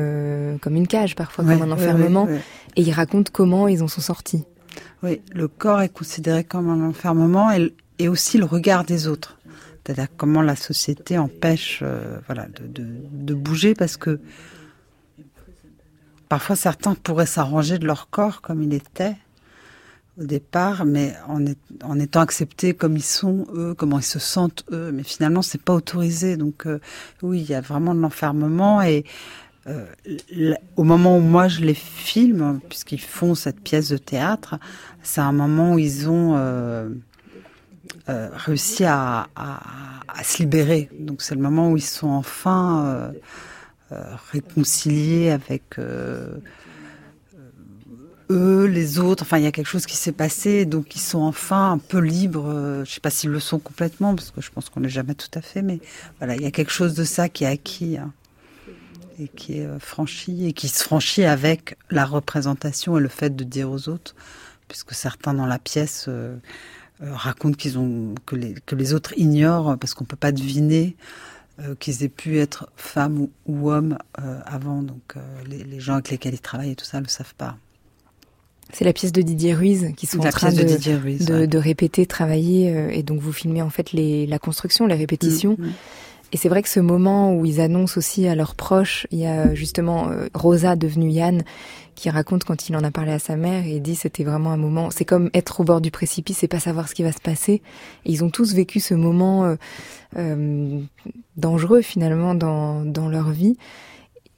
comme une cage, parfois comme un enfermement, et ils racontent comment ils en sont sortis. Oui, le corps est considéré comme un enfermement et, aussi le regard des autres. C'est-à-dire comment la société empêche euh, voilà, de, bouger parce que parfois certains pourraient s'arranger de leur corps comme il était au départ, mais en, en, étant acceptés comme ils sont eux, comment ils se sentent eux. Mais finalement, c'est pas autorisé. Donc euh, oui, il y a vraiment de l'enfermement et euh, au moment où moi je les filme, puisqu'ils font cette pièce de théâtre, c'est un moment où ils ont euh, euh, réussi à, se libérer. Donc c'est le moment où ils sont enfin réconciliés avec eux, les autres. Enfin, il y a quelque chose qui s'est passé, donc ils sont enfin un peu libres. je sais pas s'ils le sont complètement, parce que je pense qu'on n'est jamais tout à fait, mais voilà, il y a quelque chose de ça qui est acquis. Hein et qui est euh, franchi et qui se franchit avec la représentation et le fait de dire aux autres, puisque certains dans la pièce euh, euh, racontent qu'ils ont que les, que les autres ignorent parce qu'on peut pas deviner qu'ils aient pu être femmes ou, hommes avant. Donc les, gens avec lesquels ils travaillent et tout ça ne le savent pas. C'est la pièce de Didier Ruiz qui sont en train de, de, répéter, travailler, et donc vous filmez en fait les, la construction, les répétitions. Mm, mm. Et c'est vrai que ce moment où ils annoncent aussi à leurs proches, il y a justement euh, Rosa devenue Yann qui raconte quand il en a parlé à sa mère et dit c'était vraiment un moment, c'est comme être au bord du précipice et pas savoir ce qui va se passer. Ils ont tous vécu ce moment euh, euh dangereux finalement dans, dans leur vie.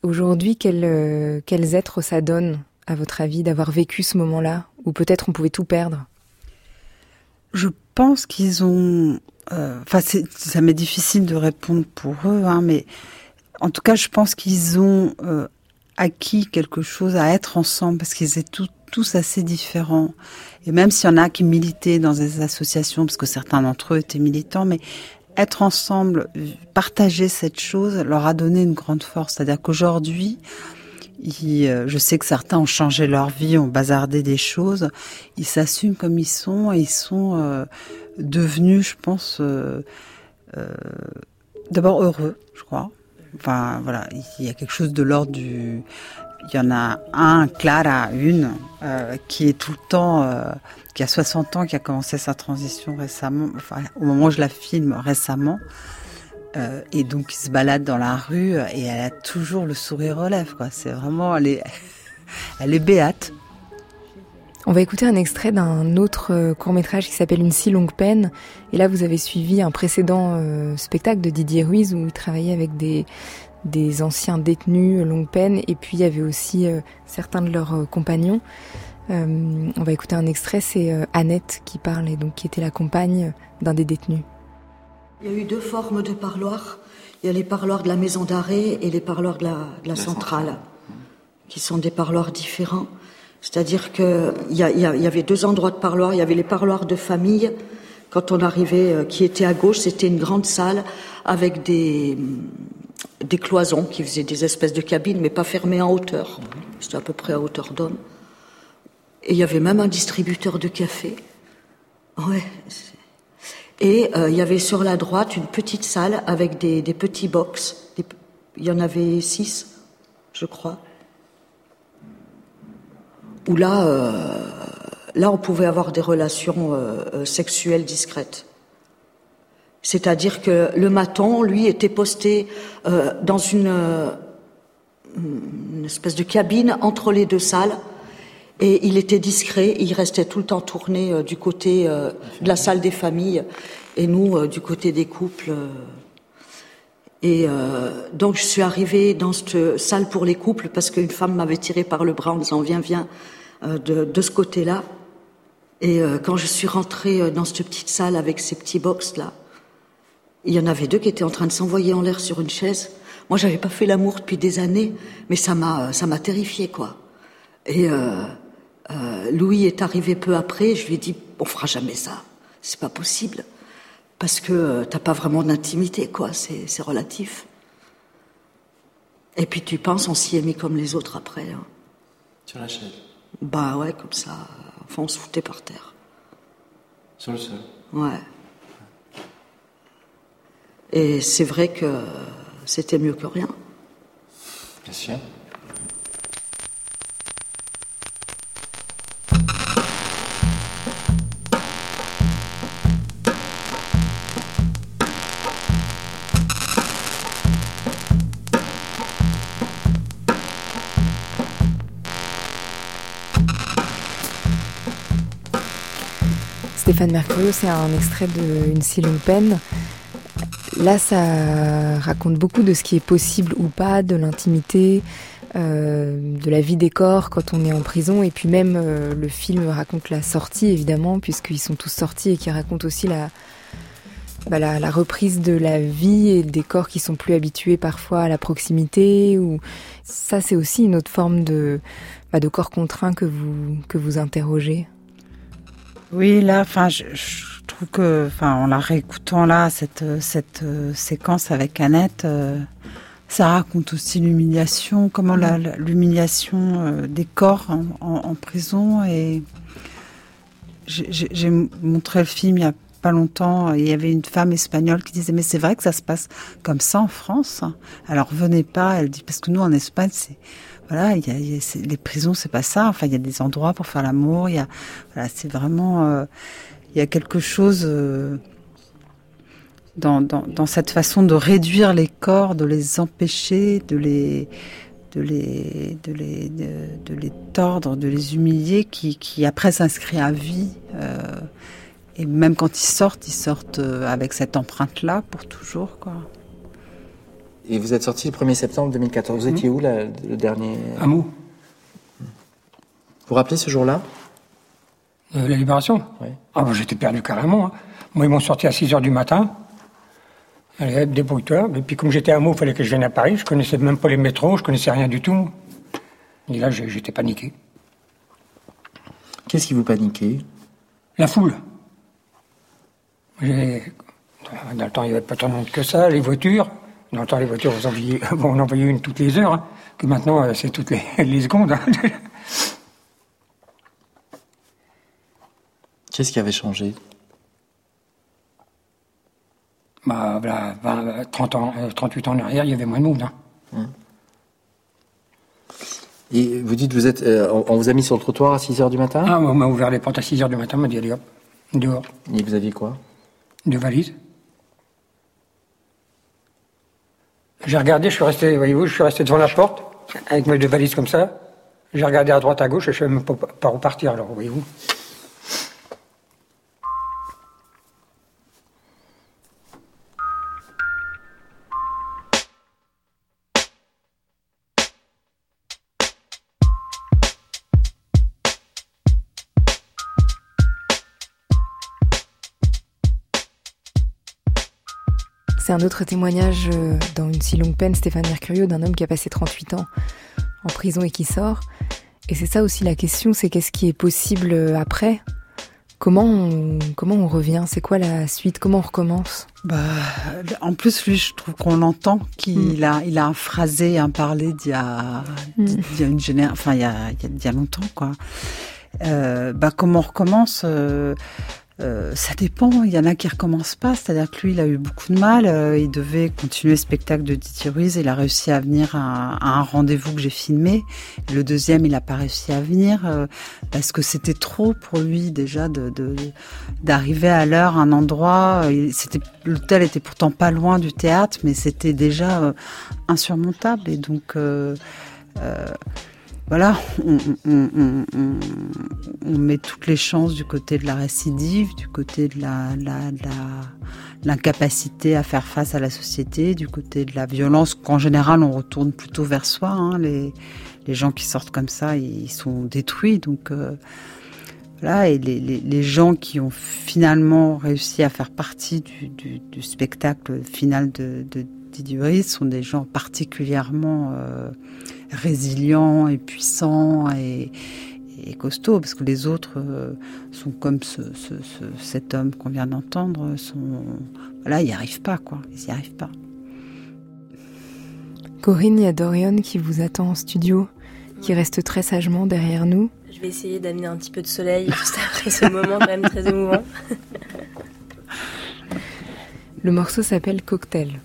Aujourd'hui, quel, euh, quels êtres ça donne à votre avis d'avoir vécu ce moment-là? Ou peut-être on pouvait tout perdre? Je pense qu'ils ont euh, enfin, ça m'est difficile de répondre pour eux, hein, mais en tout cas, je pense qu'ils ont acquis quelque chose à être ensemble parce qu'ils étaient tous assez différents. Et même s'il y en a qui militaient dans des associations, parce que certains d'entre eux étaient militants, mais être ensemble, partager cette chose leur a donné une grande force. C'est-à-dire qu'aujourd'hui, euh, je sais que certains ont changé leur vie, ont bazardé des choses. Ils s'assument comme ils sont et ils sont euh, devenus, je pense, euh, d'abord heureux, je crois. Enfin, voilà, il y a quelque chose de l'ordre du. Il y en a un, Clara, une, qui est tout le temps, qui a 60 ans, qui a commencé sa transition récemment, enfin, au moment où je la filme récemment. Euh, et donc, il se balade dans la rue et elle a toujours le sourire lèvres. Quoi. C'est vraiment, elle est, elle est béate. On va écouter un extrait d'un autre euh, court métrage qui s'appelle Une si longue peine. Et là, vous avez suivi un précédent euh, spectacle de Didier Ruiz où il travaillait avec des, des anciens détenus longue peine et puis il y avait aussi certains de leurs compagnons. on va écouter un extrait, c'est Annette qui parle et donc qui était la compagne d'un des détenus. Il y a eu deux formes de parloirs. Il y a les parloirs de la maison d'arrêt et les parloirs de la, centrale, qui sont des parloirs différents. C'est-à-dire qu'il y, y, avait deux endroits de parloirs. Il y avait les parloirs de famille. Quand on arrivait, euh, qui était à gauche, c'était une grande salle avec des, des cloisons qui faisaient des espèces de cabines, mais pas fermées en hauteur. C'était à peu près à hauteur d'homme. Et il y avait même un distributeur de café. Ouais, et euh, il y avait sur la droite une petite salle avec des, petits box. il y en avait six, je crois. Où là, euh, là, on pouvait avoir des relations euh, sexuelles discrètes. C'est-à-dire que le maton, lui, était posté dans une, espèce de cabine entre les deux salles et il était discret, il restait tout le temps tourné euh, du côté euh, de la salle des familles et nous euh, du côté des couples. Et donc je suis arrivée dans cette salle pour les couples parce qu'une femme m'avait tiré par le bras en disant viens viens de, de, ce côté-là. Et quand je suis rentrée dans cette petite salle avec ces petits box là, il y en avait deux qui étaient en train de s'envoyer en l'air sur une chaise. Moi j'avais pas fait l'amour depuis des années, mais ça m'a ça m'a terrifiée quoi. Et euh, Louis est arrivé peu après. Je lui ai dit on fera jamais ça. C'est pas possible parce que euh, t'as pas vraiment d'intimité, quoi. C'est relatif. Et puis tu penses, on s'y est mis comme les autres après. Hein. Sur la chaise. Bah ouais, comme ça. Enfin, on se foutait par terre. Sur le sol. Ouais. Et c'est vrai que c'était mieux que rien. Bien sûr. Stéphane Mercurio, c'est un extrait d'une si longue peine. Là, ça raconte beaucoup de ce qui est possible ou pas, de l'intimité, euh, de la vie des corps quand on est en prison. Et puis même, euh, le film raconte la sortie, évidemment, puisqu'ils sont tous sortis et qui raconte aussi bah, la, la, reprise de la vie et des corps qui sont plus habitués parfois à la proximité. Ou ça, c'est aussi une autre forme de, bah, de corps contraint que vous, que vous interrogez. Oui, là, enfin, je, trouve que, enfin, en la réécoutant là, cette cette euh, séquence avec Annette, euh, ça raconte aussi l'humiliation, comment l'humiliation euh, des corps en, prison. Et j'ai montré le film il y a pas longtemps. Il y avait une femme espagnole qui disait mais c'est vrai que ça se passe comme ça en France. Alors venez pas. Elle dit parce que nous en Espagne c'est voilà, les prisons, c'est pas ça. Enfin, il y a des endroits pour faire l'amour. Il y a, voilà, c'est vraiment, euh, il y a quelque chose euh, dans, dans, cette façon de réduire les corps, de les empêcher, de les, de les, de les, de, les tordre, de les humilier, qui, qui après s'inscrit à vie. Euh, et même quand ils sortent, ils sortent avec cette empreinte-là pour toujours, quoi. Et vous êtes sorti le 1er septembre 2014. Vous étiez où là, le dernier À Mou. Vous vous rappelez ce jour-là? Euh, La libération? Oui. Ah, bah, j'étais perdu carrément. Hein. Moi, ils m'ont sorti à 6 h du matin. Allez, débrouille-toi. Et puis comme j'étais à Meaux, il fallait que je vienne à Paris. Je connaissais même pas les métros, je connaissais rien du tout. Et là, j'étais paniqué. Qu'est-ce qui vous paniquait? La foule. Dans le temps, il n'y avait pas tant de monde que ça, les voitures. Le temps, les voitures, vous envoyez, on en une toutes les heures, hein. que maintenant, euh, c'est toutes les, secondes. Hein. Qu'est-ce qui avait changé? Bah, voilà, 30 ans, 38 euh, ans en arrière, il y avait moins de monde. Hein. Hum. Et vous dites, vous êtes, euh, on vous a mis sur le trottoir à 6 h du matin? Ah, on m'a ouvert les portes à 6 h du matin, on m'a dit, allez hop, dehors. Et vous aviez quoi? Deux valises. J'ai regardé, je suis resté, voyez-vous, je suis resté devant la porte, avec mes deux valises comme ça. J'ai regardé à droite, à gauche, et je ne sais même pas où partir, alors, voyez-vous. C'est un autre témoignage euh, dans une si longue peine, Stéphane Mercurio, d'un homme qui a passé 38 ans en prison et qui sort. Et c'est ça aussi la question, c'est qu'est-ce qui est possible euh, après? Comment on, comment on revient? C'est quoi la suite? Comment on recommence? Bah, En plus, lui, je trouve qu'on l'entend qu'il mm. a, il a un phrasé, un parlé d'il y a, mm. y a une génération, enfin, il y a, il y a, longtemps, quoi. Euh, bah, comment on recommence euh, ça dépend. Il y en a qui recommencent pas. C'est-à-dire que lui, il a eu beaucoup de mal. Euh, il devait continuer le spectacle de Didier Ruiz. Il a réussi à venir à, un rendez-vous que j'ai filmé. Le deuxième, il n'a pas réussi à venir euh, parce que c'était trop pour lui déjà de d'arriver à l'heure à un endroit. C'était l'hôtel était pourtant pas loin du théâtre, mais c'était déjà insurmontable. Et donc voilà, on, met toutes les chances du côté de la récidive, du côté de la, l'incapacité à faire face à la société, du côté de la violence qu'en général on retourne plutôt vers soi. Hein. Les, gens qui sortent comme ça, ils sont détruits. Donc euh, voilà, et les, gens qui ont finalement réussi à faire partie du, spectacle final de Sont des gens particulièrement euh, résilient et puissant et, costaud, parce que les autres euh, sont comme ce, cet homme qu'on vient d'entendre, sont voilà, ils n'y arrivent pas, quoi, ils n'y arrivent pas. Corinne, il y a Dorian qui vous attend en studio, qui reste très sagement derrière nous. Je vais essayer d'amener un petit peu de soleil juste après ce moment quand même très émouvant. Le morceau s'appelle Cocktail.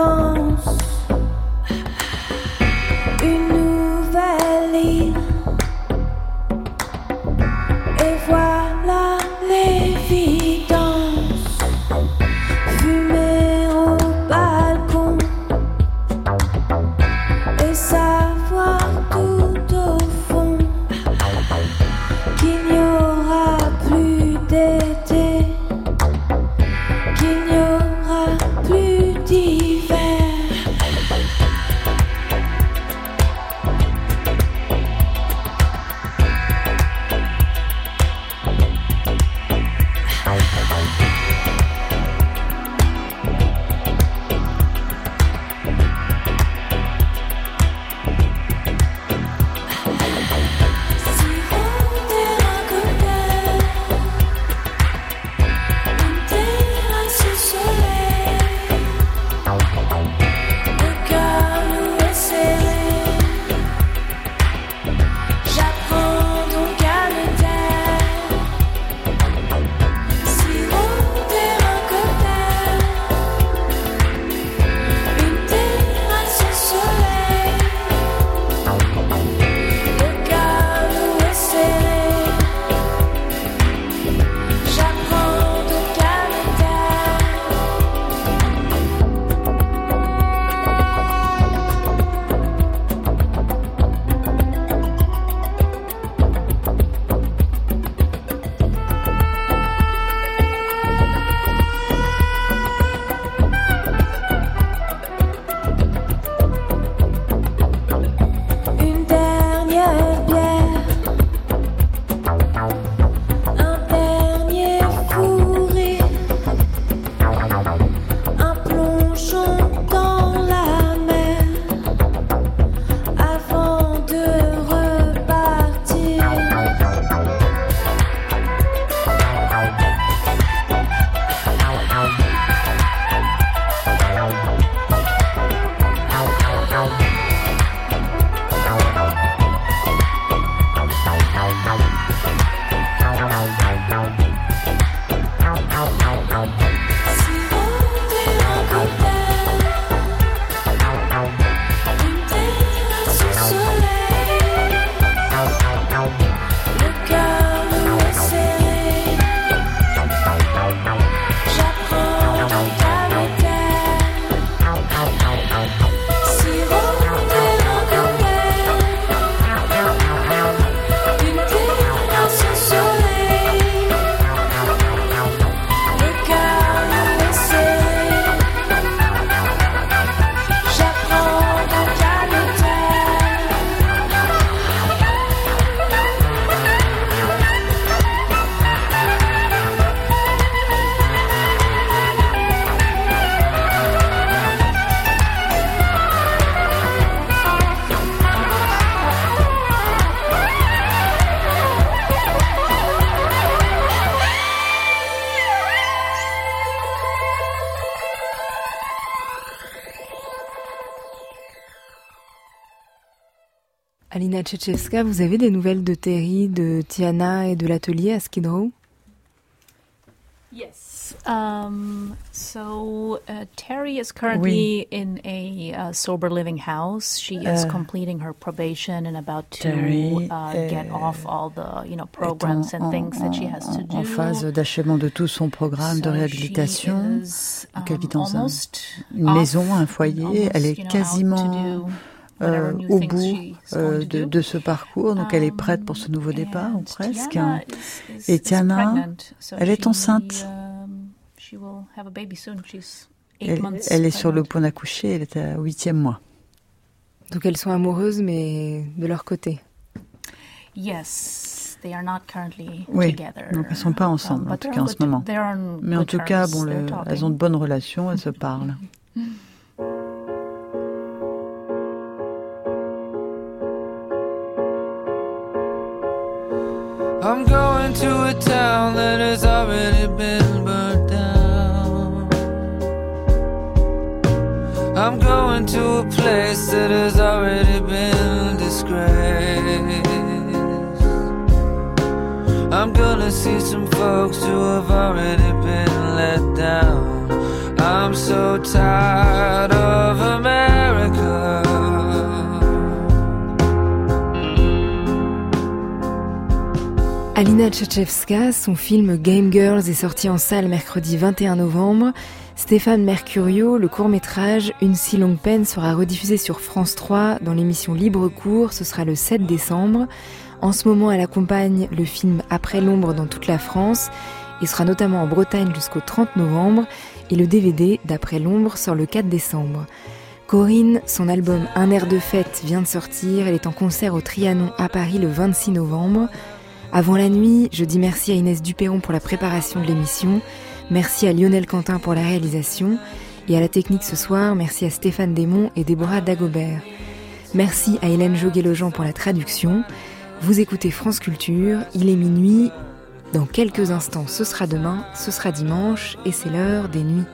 yo Tchetchevska, vous avez des nouvelles de Terry, de Tiana et de l'atelier à Skid Row? Yes. Um, so uh, Terry is currently oui. in a uh, sober living house. She is uh, completing her probation and about to uh, get off all the you know programs and things that she has to do. En phase d'achèvement de tout son programme so de réhabilitation. Is, um, elle vit dans un, une maison, un foyer. Elle est quasiment euh, au bout euh, de, de, ce parcours. Donc elle est prête pour ce nouveau départ, ou presque. Et Tiana, elle est enceinte. Elle, elle est sur le point d'accoucher, elle est à huitième mois. Donc elles sont amoureuses, mais de leur côté. Yes, they are not currently oui, together. donc elles ne sont pas ensemble, en tout cas en ce moment. Mais en tout cas, bon, le, elles ont de bonnes relations, elles se parlent. I'm going to a town that has already been burnt down. I'm going to a place that has already been disgraced. I'm gonna see some folks who have already been let down. I'm so tired of America. Alina Tchatchevska, son film Game Girls est sorti en salle mercredi 21 novembre. Stéphane Mercurio, le court-métrage Une si longue peine sera rediffusé sur France 3 dans l'émission Libre Cours, ce sera le 7 décembre. En ce moment, elle accompagne le film Après l'ombre dans toute la France et sera notamment en Bretagne jusqu'au 30 novembre et le DVD d'Après l'ombre sort le 4 décembre. Corinne, son album Un air de fête vient de sortir, elle est en concert au Trianon à Paris le 26 novembre. Avant la nuit, je dis merci à Inès Duperron pour la préparation de l'émission, merci à Lionel Quentin pour la réalisation, et à la technique ce soir, merci à Stéphane Desmond et Déborah Dagobert. Merci à Hélène Joguet-Lejean pour la traduction. Vous écoutez France Culture, il est minuit. Dans quelques instants, ce sera demain, ce sera dimanche, et c'est l'heure des nuits.